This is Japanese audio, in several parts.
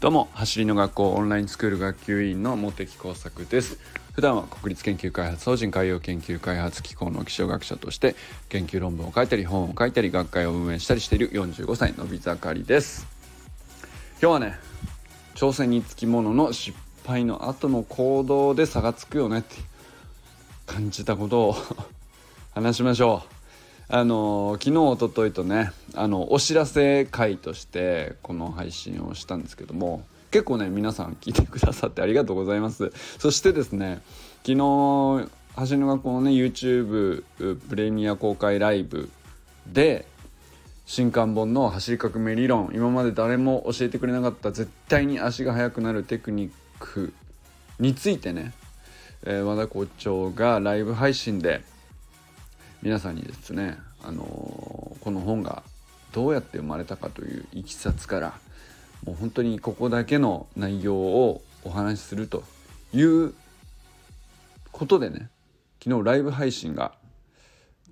どうも走りの学校オンラインスクール学級委員の茂木耕作です。普段は国立研究開発法人海洋研究開発機構の気象学者として研究論文を書いたり本を書いたり学会を運営したりしている45歳のび盛りです。今日はね挑戦につきものの失敗の後の行動で差がつくよねって感じたことを 話しましょう。あの昨日おとといとねあのお知らせ会としてこの配信をしたんですけども結構ね皆さん聞いてくださってありがとうございます。そしてですね昨日橋の学校のね YouTube プレミア公開ライブで新刊本の走り革命理論今まで誰も教えてくれなかった絶対に足が速くなるテクニックについてね、えー、和田校長がライブ配信で皆さんにですね、あの、この本がどうやって生まれたかといういきさつからもう本当にここだけの内容をお話しするということでね昨日ライブ配信が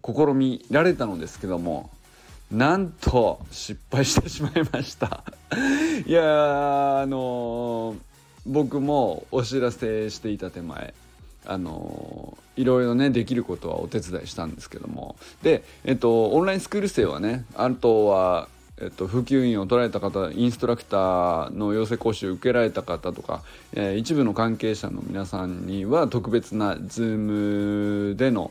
試みられたのですけどもなんと失敗してしまいました。いやあのー、僕もお知らせしていた手前あのいろいろねできることはお手伝いしたんですけども。で、えっと、オンラインスクール生はねあとは、えっと、普及員を取られた方インストラクターの養成講習受けられた方とか、えー、一部の関係者の皆さんには特別な Zoom での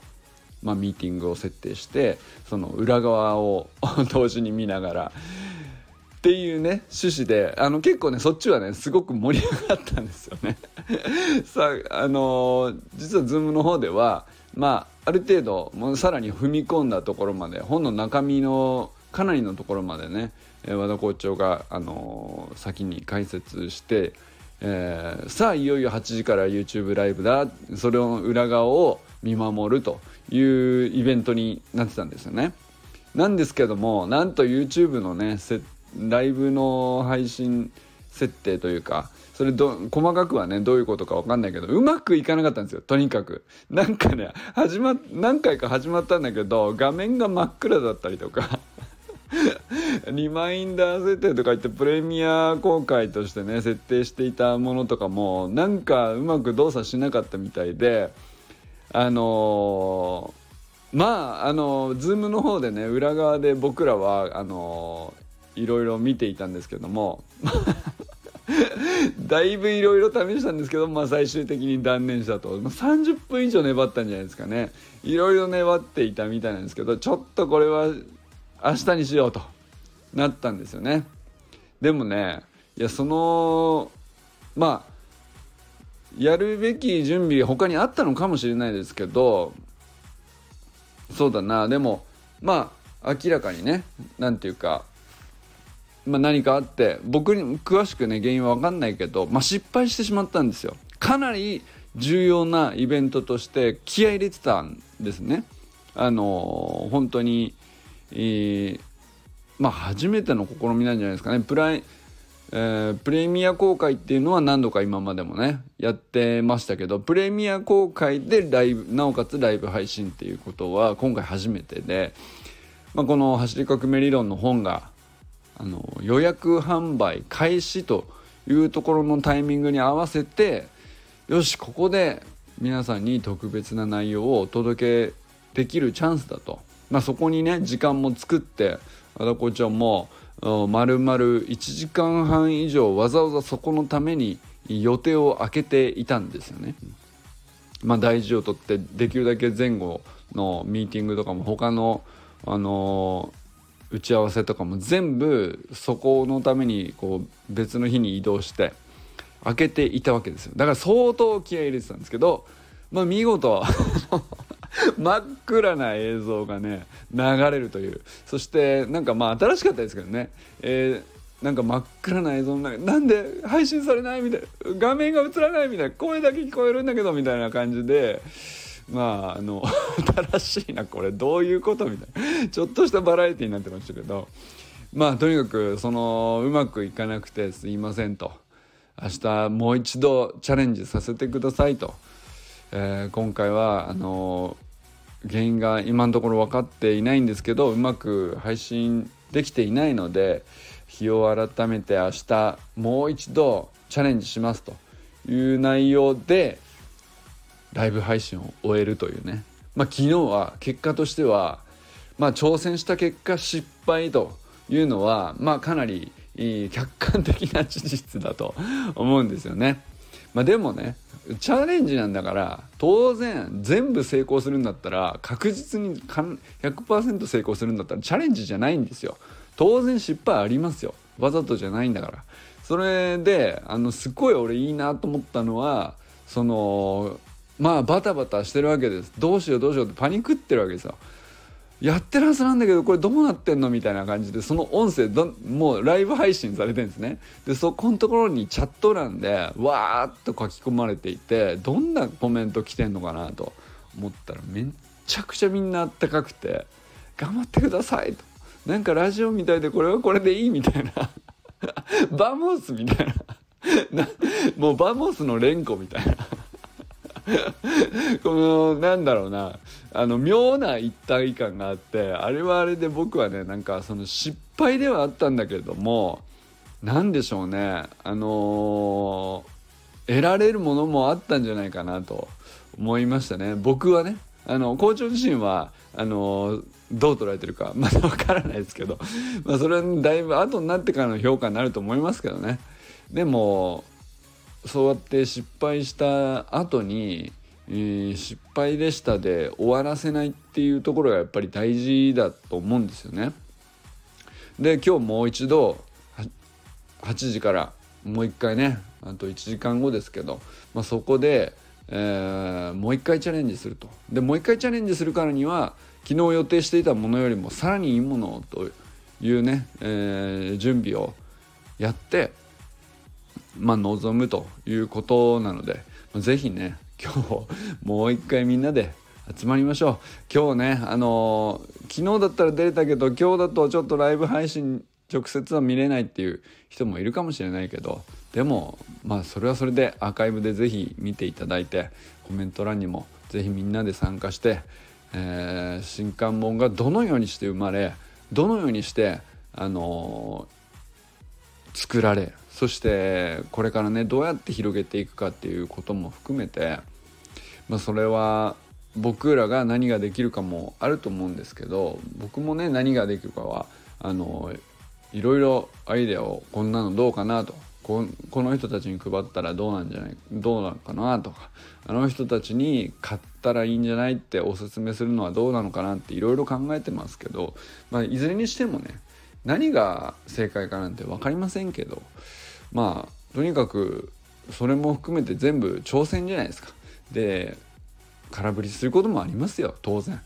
まあ、ミーティングを設定してその裏側を 同時に見ながらっていうね趣旨であの結構ねそっちはねすごく盛り上がったんですよね さあのー、実は Zoom の方ではまあある程度もうさらに踏み込んだところまで本の中身のかなりのところまでね、和田校長が、あのー、先に解説して、えー、さあいよいよ8時から YouTube ライブだそれを裏側を見守るというイベントになってたんですよね。なんですけどもなんと YouTube のね設ライブの配信設定というかそれど細かくはねどういうことか分かんないけどうまくいかなかったんですよ。とにかく。なんかね始ま何回か始まったんだけど画面が真っ暗だったりとか リマインダー設定とか言ってプレミア公開としてね設定していたものとかもなんかうまく動作しなかったみたいであのー、まああのー、ズームの方でね裏側で僕らはあのいろいろ見ていたんですけども。だいぶいろいろ試したんですけど、まあ、最終的に断念したと、まあ、30分以上粘ったんじゃないですかね。いろいろ粘っていたみたいなんですけどちょっとこれは明日にしようと。なったんですよね。でもねいやそのまあやるべき準備他にあったのかもしれないですけどそうだな。でもまあ明らかにね何て言うかまあ、何かあって僕に詳しくね原因は分かんないけど、まあ、失敗してしまったんですよ。かなり重要なイベントとして気合入れてたんですね。あのー、本当に、えー、まあ初めての試みなんじゃないですかね。プライえー、プレミア公開っていうのは何度か今までもねやってましたけどプレミア公開でライブなおかつライブ配信っていうことは今回初めてで、まあ、この「走り革命理論」の本があの予約販売開始というところのタイミングに合わせてよしここで皆さんに特別な内容をお届けできるチャンスだと、まあ、そこにね時間も作って和田校長もまるまる1時間半以上わざわざそこのために予定を空けていたんですよね。まあ、大事をとってできるだけ前後のミーティングとかも他の、あの打ち合わせとかも全部そこのためにこう別の日に移動して開けていたわけですよ。だから相当気合い入れてたんですけどまあ見事 真っ暗な映像がね流れるという。そしてなんかまあ新しかったですけどね、えー、なんか真っ暗な映像の中なんで配信されない？みたいな。画面が映らない？みたいな。声だけ聞こえるんだけどみたいな感じで。まああの 新しいなこれどういうことみたいなちょっとしたバラエティになってましたけどまあとにかくそのうまくいかなくてすいませんと。明日もう一度チャレンジさせてくださいと、えー、今回はあの原因が今のところ分かっていないんですけどうまく配信できていないので日を改めて明日もう一度チャレンジしますという内容でライブ配信を終えるというね、まあ、昨日は結果としては、まあ、挑戦した結果失敗というのは、まあ、かなり客観的な事実だと思うんですよね。まあ、でもねチャレンジなんだから当然全部成功するんだったら確実に100%成功するんだったらチャレンジじゃないんですよ。当然失敗ありますよ。わざとじゃないんだから。それであのすごい俺いいなと思ったのはそのまあバタバタしてるわけです。どうしようどうしようってパニックってるわけですよ。やってるはずなんだけどこれどうなってんのみたいな感じでその音声どもうライブ配信されてるんですね。でそこのところにチャット欄でわーっと書き込まれていてどんなコメント来てんのかなと思ったらめっちゃくちゃみんなあったかくて頑張ってくださいと。なんかラジオみたいでこれはこれでいいみたいな。 Vamos みたいなもう Vamos の連呼みたいな。このなんだろうな。あの妙な一体感があってあれはあれで僕はねなんかその失敗ではあったんだけれども何でしょうね。あのー、得られるものもあったんじゃないかなと思いましたね。僕はねあの校長自身はあの、どう捉えてるか まだ分からないですけど、まあ、それはだいぶ後になってからの評価になると思いますけどね。でもそうやって失敗した後に、えー、失敗でしたで終わらせないっていうところがやっぱり大事だと思うんですよね。で今日もう一度8時からもう一回ねあと1時間後ですけど、まあ、そこで、えー、もう一回チャレンジすると。でもう一回チャレンジするからには昨日予定していたものよりもさらにいいものというね、えー、準備をやってまあ、望むということなので是非ね今日もう一回みんなで集まりましょう。今日ねあのー、昨日だったら出れたけど今日だとちょっとライブ配信直接は見れないっていう人もいるかもしれないけどでもまあそれはそれでアーカイブで是非見ていただいてコメント欄にも是非みんなで参加して、えー、新刊本がどのようにして生まれどのようにしてあのー、作られそしてこれからねどうやって広げていくかっていうことも含めて、まあ、それは僕らが何ができるかもあると思うんですけど僕もね何ができるかはあのいろいろアイデアをこんなのどうかなとこの人たちに配ったらどうなんじゃないどうなのかなとかあの人たちに買ったらいいんじゃないっておすすめするのはどうなのかなっていろいろ考えてますけど、まあ、いずれにしてもね何が正解かなんて分かりませんけどまあとにかくそれも含めて全部挑戦じゃないですか。で空振りすることもありますよ当然。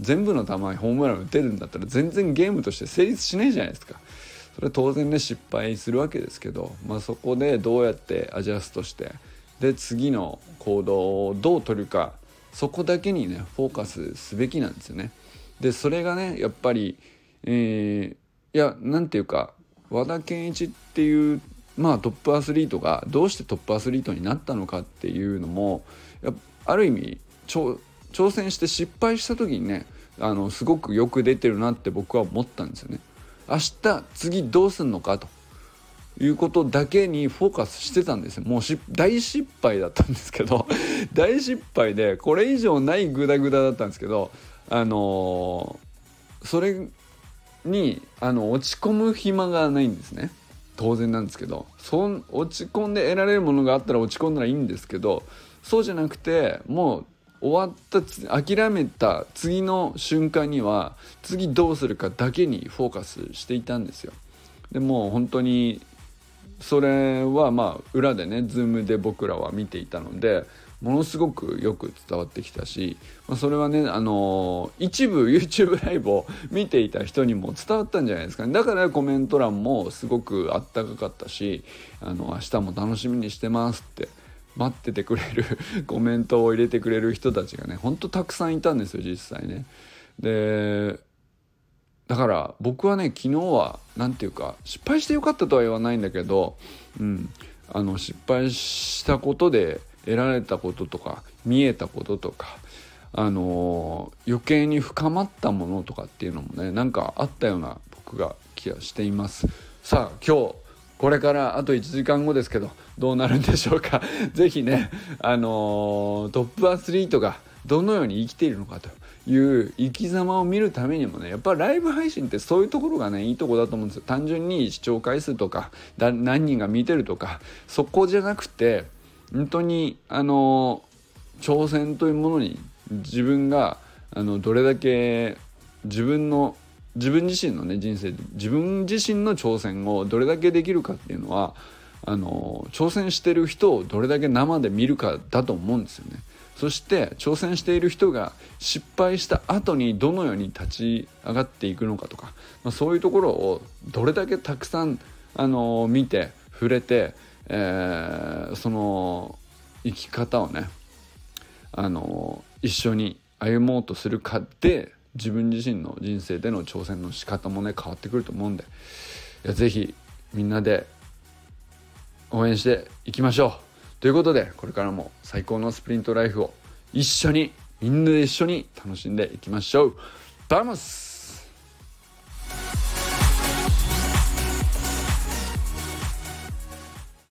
全部の球にホームラン打てるんだったら全然ゲームとして成立しないじゃないですか。それは当然ね失敗するわけですけど、まあ、そこでどうやってアジャストしてで次の行動をどう取るかそこだけにねフォーカスすべきなんですよね。でそれがねやっぱり、えー、いや何ていうか和田健一っていうまあトップアスリートがどうしてトップアスリートになったのかっていうのもある意味挑戦して失敗した時にねあのすごくよく出てるなって僕は思ったんですよね。明日次どうすんのかということだけにフォーカスしてたんですよもう大失敗だったんですけど 大失敗でこれ以上ないグダグダだったんですけどあのー、それにあの落ち込む暇がないんですね。当然なんですけどそん落ち込んで得られるものがあったら落ち込んだらいいんですけどそうじゃなくてもう終わった諦めた次の瞬間には次どうするかだけにフォーカスしていたんですよ。でもう本当にそれはまあ裏でね Zoom で僕らは見ていたのでものすごくよく伝わってきたし、まあ、それはね、あのー、一部 YouTube ライブを見ていた人にも伝わったんじゃないですかねだからコメント欄もすごくあったかかったしあの明日も楽しみにしてますって待っててくれる コメントを入れてくれる人たちがねほんとたくさんいたんですよ実際ね。でだから僕はね昨日は何て言うか失敗してよかったとは言わないんだけど、うん、あの失敗したことで得られたこととか見えたこととかあのー、余計に深まったものとかっていうのもねなんかあったような僕が気がしています。さあ今日これからあと1時間後ですけどどうなるんでしょうか。是非ねあのー、トップアスリートがどのように生きているのかという生き様を見るためにもねやっぱライブ配信ってそういうところがねいいとこだと思うんですよ。単純に視聴回数とか何人が見てるとかそこじゃなくて本当にあの挑戦というものに自分があのどれだけ自分の自分自身のね人生自分自身の挑戦をどれだけできるかっていうのはあの挑戦してる人をどれだけ生で見るかだと思うんですよね。そして挑戦している人が失敗した後にどのように立ち上がっていくのかとか、まあ、そういうところをどれだけたくさんあの見て触れて、えー、その生き方をねあの一緒に歩もうとするかで自分自身の人生での挑戦の仕方もね変わってくると思うんでいやぜひみんなで応援していきましょう。ということでこれからも最高のスプリントライフを一緒にみんなで一緒に楽しんでいきましょう。 Vamos